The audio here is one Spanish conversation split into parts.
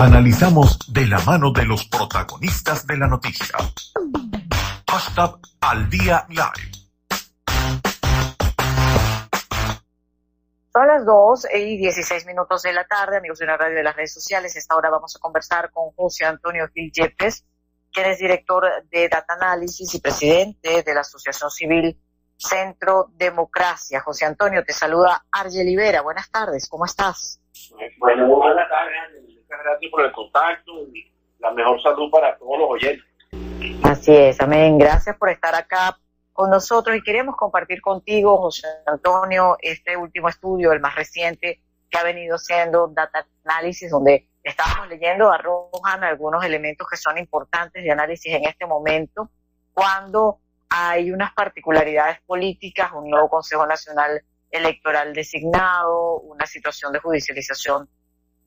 Analizamos de la mano de los protagonistas de la noticia. Hashtag al día live. Son las 2 y 16 minutos de la tarde, amigos de la radio de las redes sociales. Esta hora vamos a conversar con José Antonio Gil Yepes, quien es director de Data Analysis y presidente de la Asociación Civil Centro Democracia. José Antonio, te saluda Argel Libera. Buenas tardes, ¿cómo estás? Bueno, buenas tardes. Gracias por el contacto y la mejor salud para todos los oyentes. Así es, amén. Gracias por estar acá con nosotros y queremos compartir contigo, José Antonio, este último estudio, el más reciente que ha venido siendo Data Analysis, donde estábamos leyendo, arrojan algunos elementos que son importantes de análisis en este momento, cuando hay unas particularidades políticas, un nuevo Consejo Nacional Electoral designado, una situación de judicialización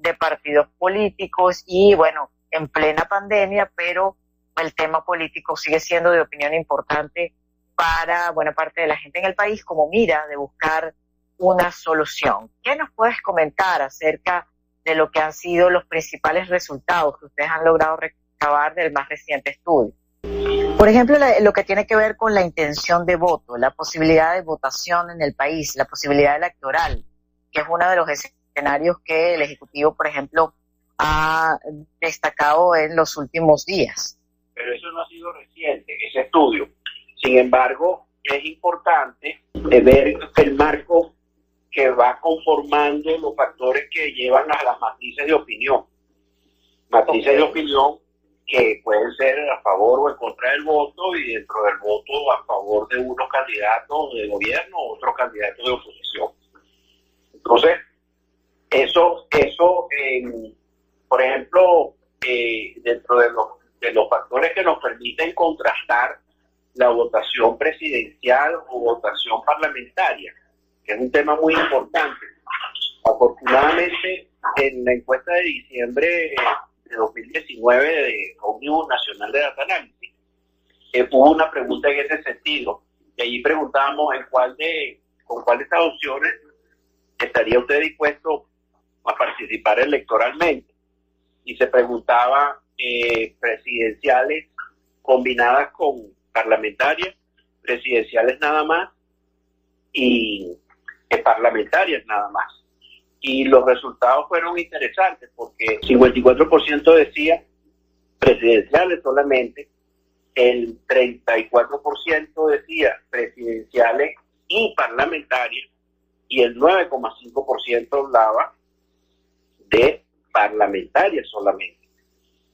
de partidos políticos y bueno, en plena pandemia, pero el tema político sigue siendo de opinión importante para buena parte de la gente en el país como mira de buscar una solución. ¿Qué nos puedes comentar acerca de lo que han sido los principales resultados que ustedes han logrado recabar del más reciente estudio? Por ejemplo, lo que tiene que ver con la intención de voto, la posibilidad de votación en el país, la posibilidad electoral, que es uno de los escenarios que el Ejecutivo, por ejemplo, ha destacado en los últimos días. Pero eso no ha sido reciente, ese estudio. Sin embargo, es importante ver el marco que va conformando los factores que llevan a las matrices de opinión. Matrices de opinión que pueden ser a favor o en contra del voto y dentro del voto a favor de unos candidatos de gobierno o otros candidatos de oposición. Entonces, eso, eso por ejemplo, eh, dentro de los, de los factores que nos permiten contrastar la votación presidencial o votación parlamentaria, que es un tema muy importante. Afortunadamente, en la encuesta de diciembre de 2019 de Omnibus Nacional de Data Analysis, eh, hubo una pregunta en ese sentido. Y allí preguntábamos en cuál de, con cuál de estas opciones estaría usted dispuesto a participar electoralmente. Y se preguntaba eh, presidenciales combinadas con parlamentarias, presidenciales nada más y parlamentarias nada más y los resultados fueron interesantes porque 54% decía presidenciales solamente, el 34% decía presidenciales y parlamentarias y el 9,5% hablaba de parlamentarias solamente.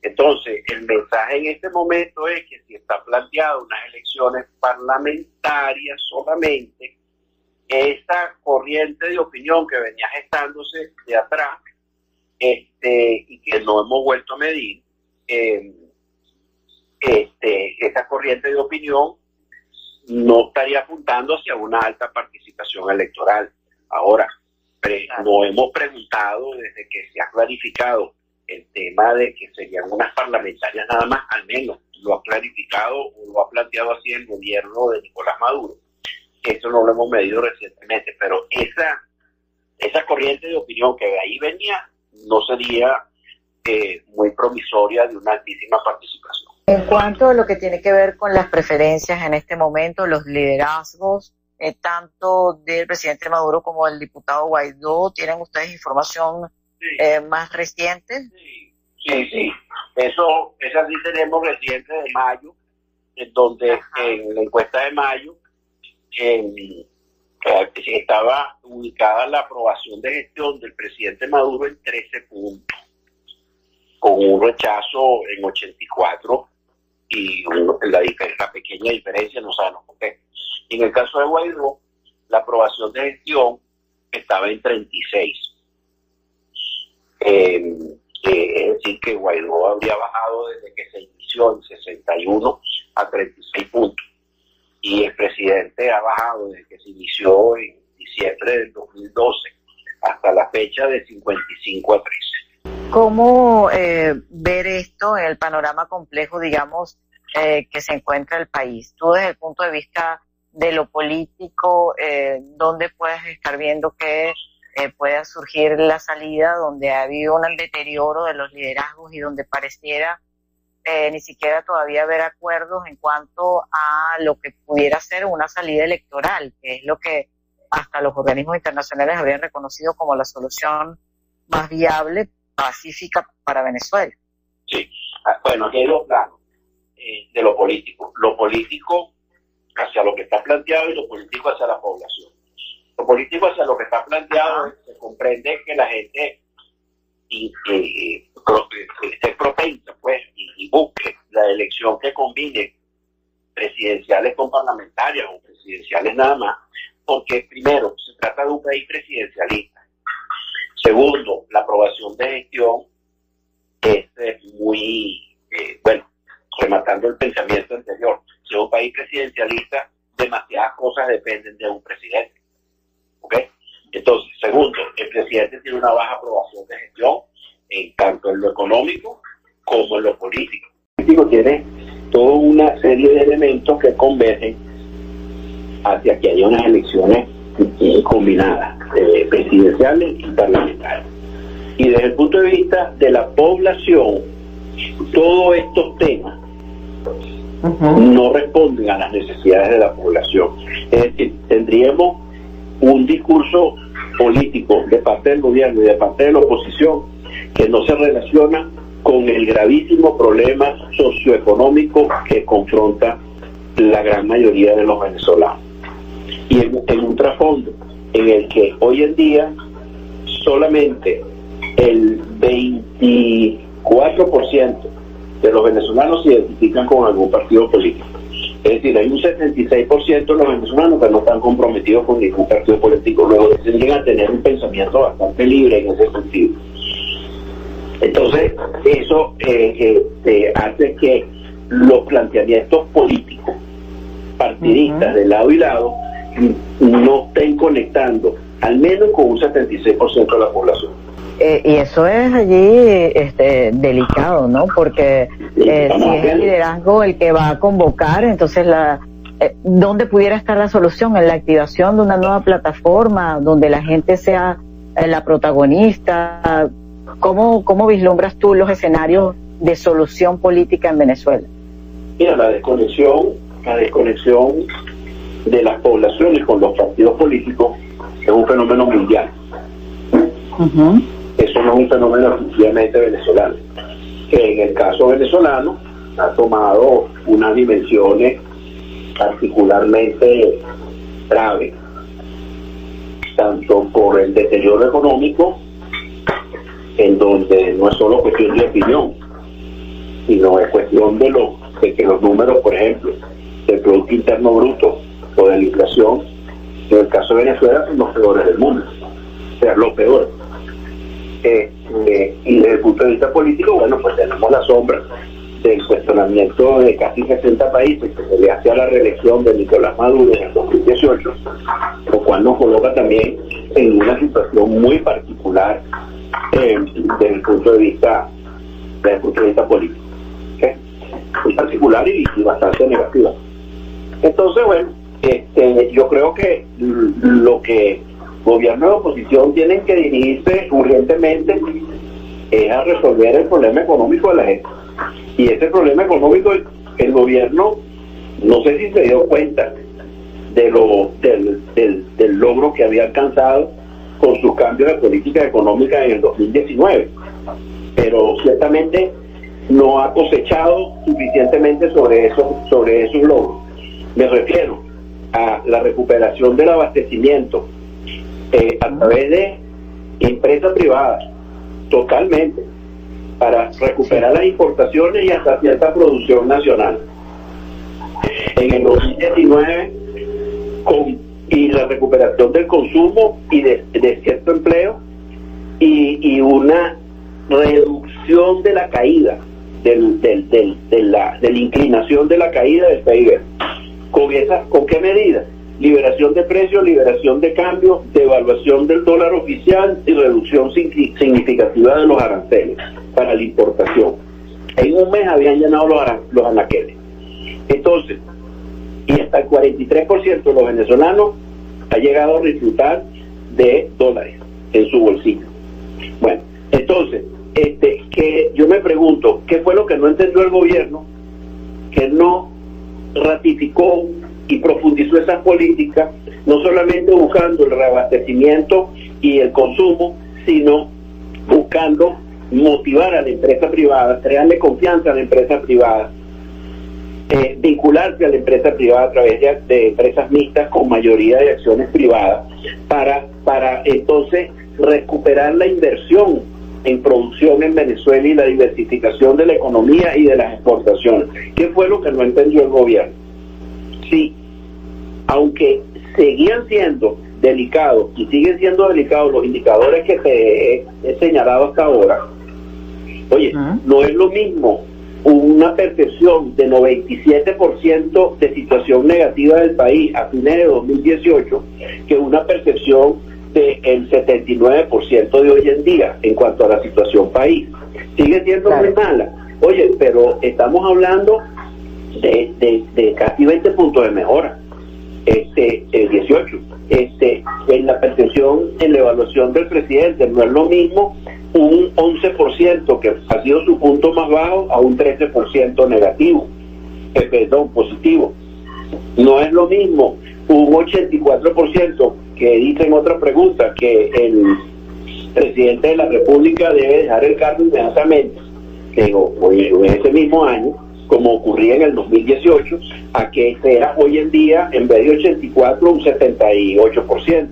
Entonces, el mensaje en este momento es que si está planteado unas elecciones parlamentarias solamente, esa corriente de opinión que venía gestándose de atrás este, y que no hemos vuelto a medir, eh, este, esa corriente de opinión no estaría apuntando hacia una alta participación electoral. Ahora, no hemos preguntado desde que se ha clarificado el tema de que serían unas parlamentarias nada más, al menos lo ha clarificado o lo ha planteado así el gobierno de Nicolás Maduro eso no lo hemos medido recientemente, pero esa, esa corriente de opinión que de ahí venía no sería eh, muy promisoria de una altísima participación. En cuanto a lo que tiene que ver con las preferencias en este momento, los liderazgos, eh, tanto del presidente Maduro como del diputado Guaidó, ¿tienen ustedes información eh, más reciente? Sí, sí, sí. Eso, esa sí tenemos reciente de mayo, en donde en la encuesta de mayo que estaba ubicada la aprobación de gestión del presidente Maduro en 13 puntos, con un rechazo en 84 y la, la, pequeña diferencia no sabemos por qué. En el caso de Guaidó, la aprobación de gestión estaba en 36. Eh, es decir, que Guaidó habría bajado desde que se inició en 61 a 36 puntos y el presidente ha bajado desde que se inició en diciembre del 2012 hasta la fecha de 55 a 13. ¿Cómo eh, ver esto en el panorama complejo, digamos, eh, que se encuentra el país? Tú desde el punto de vista de lo político, eh, ¿dónde puedes estar viendo que eh, pueda surgir la salida donde ha habido un deterioro de los liderazgos y donde pareciera eh, ni siquiera todavía haber acuerdos en cuanto a lo que pudiera ser una salida electoral, que es lo que hasta los organismos internacionales habían reconocido como la solución más viable, pacífica para Venezuela. Sí, bueno, aquí hay dos planos eh, de lo político. Lo político hacia lo que está planteado y lo político hacia la población. Lo político hacia lo que está planteado se comprende que la gente y, esté propensa pues y, busque la elección que combine presidenciales con parlamentarias o presidenciales nada más, porque primero se trata de un país presidencialista. Segundo, la aprobación de gestión es muy, eh, bueno, rematando el pensamiento anterior, si es un país presidencialista, demasiadas cosas dependen de un presidente. ¿Ok? Entonces, segundo, el presidente tiene una baja aprobación de gestión, en tanto en lo económico como en lo político. El político tiene toda una serie de elementos que convergen hacia que haya unas elecciones combinadas, eh, presidenciales y parlamentarias. Y desde el punto de vista de la población, todos estos temas no responden a las necesidades de la población. Es decir, tendríamos un discurso político de parte del gobierno y de parte de la oposición que no se relaciona con el gravísimo problema socioeconómico que confronta la gran mayoría de los venezolanos. Y en, en un trasfondo en el que hoy en día solamente el 24% de los venezolanos se identifican con algún partido político. Es decir, hay un 76% de los venezolanos que no están comprometidos con ningún partido político. Luego llegan a tener un pensamiento bastante libre en ese sentido. Entonces, eso eh, eh, hace que los planteamientos políticos partidistas de lado y lado no estén conectando al menos con un 76% de la población. Eh, y eso es allí este, delicado, ¿no? Porque eh, si es el liderazgo el que va a convocar, entonces la, eh, ¿dónde pudiera estar la solución? En la activación de una nueva plataforma donde la gente sea la protagonista. ¿Cómo, ¿Cómo vislumbras tú los escenarios de solución política en Venezuela? Mira, la desconexión, la desconexión de las poblaciones con los partidos políticos es un fenómeno mundial eso no es un fenómeno exclusivamente venezolano, que en el caso venezolano ha tomado unas dimensiones particularmente graves, tanto por el deterioro económico, en donde no es solo cuestión de opinión, sino es cuestión de, lo, de que los números, por ejemplo, del Producto Interno Bruto o de la inflación, en el caso de Venezuela, son los peores del mundo, o sea, los peores. Y desde el punto de vista político, bueno, pues tenemos la sombra del cuestionamiento de casi 60 países que se le hace a la reelección de Nicolás Maduro en el 2018, lo cual nos coloca también en una situación muy particular eh, desde el punto de vista desde el punto de vista político. Muy particular y, bastante negativa. Entonces, bueno, este, yo creo que lo que gobierno y oposición tienen que dirigirse urgentemente es a resolver el problema económico de la gente. Y ese problema económico, el, gobierno, no sé si se dio cuenta de lo, del, del, logro que había alcanzado con sus cambios de política económica en el 2019, pero ciertamente no ha cosechado suficientemente sobre eso, sobre esos logros. Me refiero a la recuperación del abastecimiento, eh, a través de empresas privadas, totalmente, para recuperar las importaciones y hasta cierta producción nacional. En el 2019, con, y la recuperación del consumo y de, cierto empleo, y, y, una reducción de la caída, del, del, de, la, de la inclinación de la caída del PIB. ¿Con, esa, ¿Con qué medidas? Liberación de precios, liberación de cambios, devaluación del dólar oficial y reducción significativa de los aranceles para la importación. En un mes habían llenado los, los anaqueles. Entonces, y hasta el 43% de los venezolanos ha llegado a disfrutar de dólares. en su bolsillo. Bueno, entonces, este, que yo me pregunto, ¿qué fue lo que no entendió el gobierno? Que no ratificó y profundizó esas políticas, no solamente buscando el reabastecimiento y el consumo, sino buscando motivar a la empresa privada, crearle confianza a la empresa privada, eh, vincularse a la empresa privada a través de, empresas mixtas con mayoría de acciones privadas, para, para entonces recuperar la inversión en producción en Venezuela y la diversificación de la economía y de las exportaciones. ¿Qué fue lo que no entendió el gobierno? Sí, aunque seguían siendo delicados y siguen siendo delicados los indicadores que te he, señalado hasta ahora, oye, no es lo mismo una percepción de 97% de situación negativa del país a fines de 2018 que una percepción del 79% de hoy en día en cuanto a la situación país. Sigue siendo muy mala. Oye, pero estamos hablando de, de, casi 20 puntos de mejora. Este, 18. Este, en la percepción, en la evaluación del presidente, no es lo mismo un 11% que ha sido su punto más bajo a un 13% negativo, eh, perdón, positivo. No es lo mismo un 84% que dice en otra pregunta que el presidente de la República debe dejar el cargo inmediatamente, en ese mismo año, como ocurría en el 2018, a que sea hoy en día, en vez de 84, un 78%.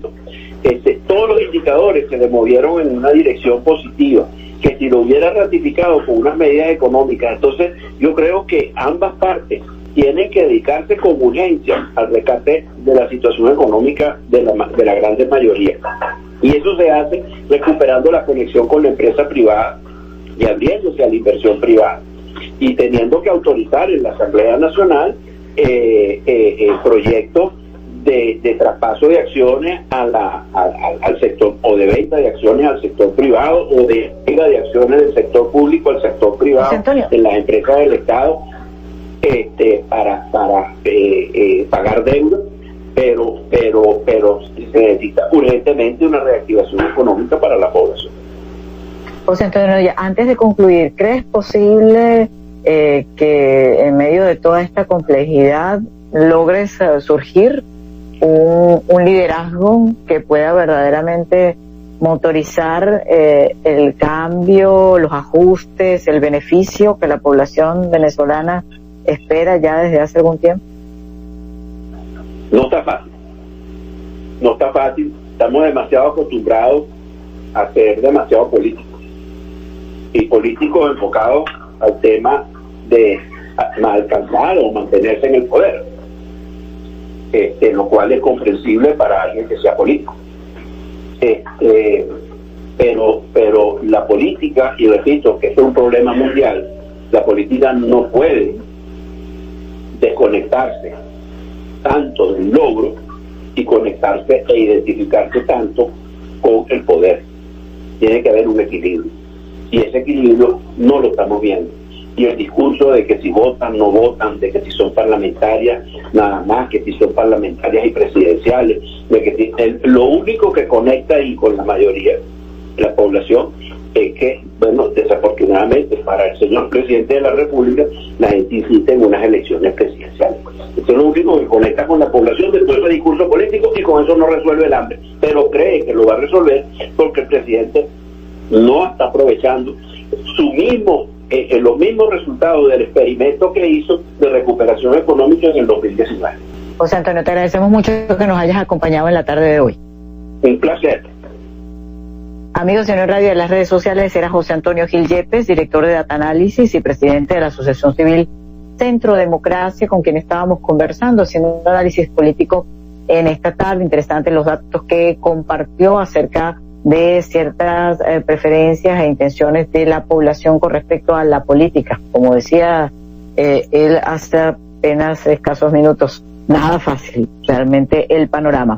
Este, todos los indicadores se le movieron en una dirección positiva, que si lo hubiera ratificado con unas medidas económicas, entonces yo creo que ambas partes tienen que dedicarse con urgencia al rescate de la situación económica de la, de la grande mayoría. Y eso se hace recuperando la conexión con la empresa privada y abriéndose a la inversión privada y teniendo que autorizar en la Asamblea Nacional eh, eh, proyectos de, traspaso de acciones a la, al sector o de venta de acciones al sector privado o de venta de acciones del sector público al sector privado en las empresas del Estado este, para, para eh, eh, pagar deuda, pero, pero, pero se necesita urgentemente una reactivación económica para la población. José Antonio, antes de concluir, ¿crees posible eh, que en medio de toda esta complejidad logres surgir un, liderazgo que pueda verdaderamente motorizar eh, el cambio, los ajustes, el beneficio que la población venezolana espera ya desde hace algún tiempo? No está fácil. No está fácil. Estamos demasiado acostumbrados a ser demasiado políticos. Y políticos enfocados al tema de alcanzar o mantenerse en el poder este, lo cual es comprensible para alguien que sea político. Este, pero, pero la política, y repito que es un problema mundial, la política no puede desconectarse tanto del logro y conectarse e identificarse tanto con el poder. Tiene que haber un equilibrio. Y ese equilibrio no lo estamos viendo y el discurso de que si votan, no votan, de que si son parlamentarias, nada más, que si son parlamentarias y presidenciales, de que lo único que conecta ahí con la mayoría de la población es que, bueno, desafortunadamente para el señor presidente de la República, la gente insiste en unas elecciones presidenciales. Eso es lo único que conecta con la población después del discurso político y con eso no resuelve el hambre, pero cree que lo va a resolver porque el presidente no está aprovechando su mismo eh, en los mismos resultados del experimento que hizo de recuperación económica en el 2019. José Antonio, te agradecemos mucho que nos hayas acompañado en la tarde de hoy. Un placer. Amigos señor Radio de las redes sociales, era José Antonio Gil Yepes, director de Data Análisis y presidente de la Asociación Civil Centro Democracia, con quien estábamos conversando, haciendo un análisis político en esta tarde. Interesantes los datos que compartió acerca de ciertas eh, preferencias e intenciones de la población con respecto a la política. Como decía eh, él hace apenas escasos minutos, nada fácil realmente el panorama.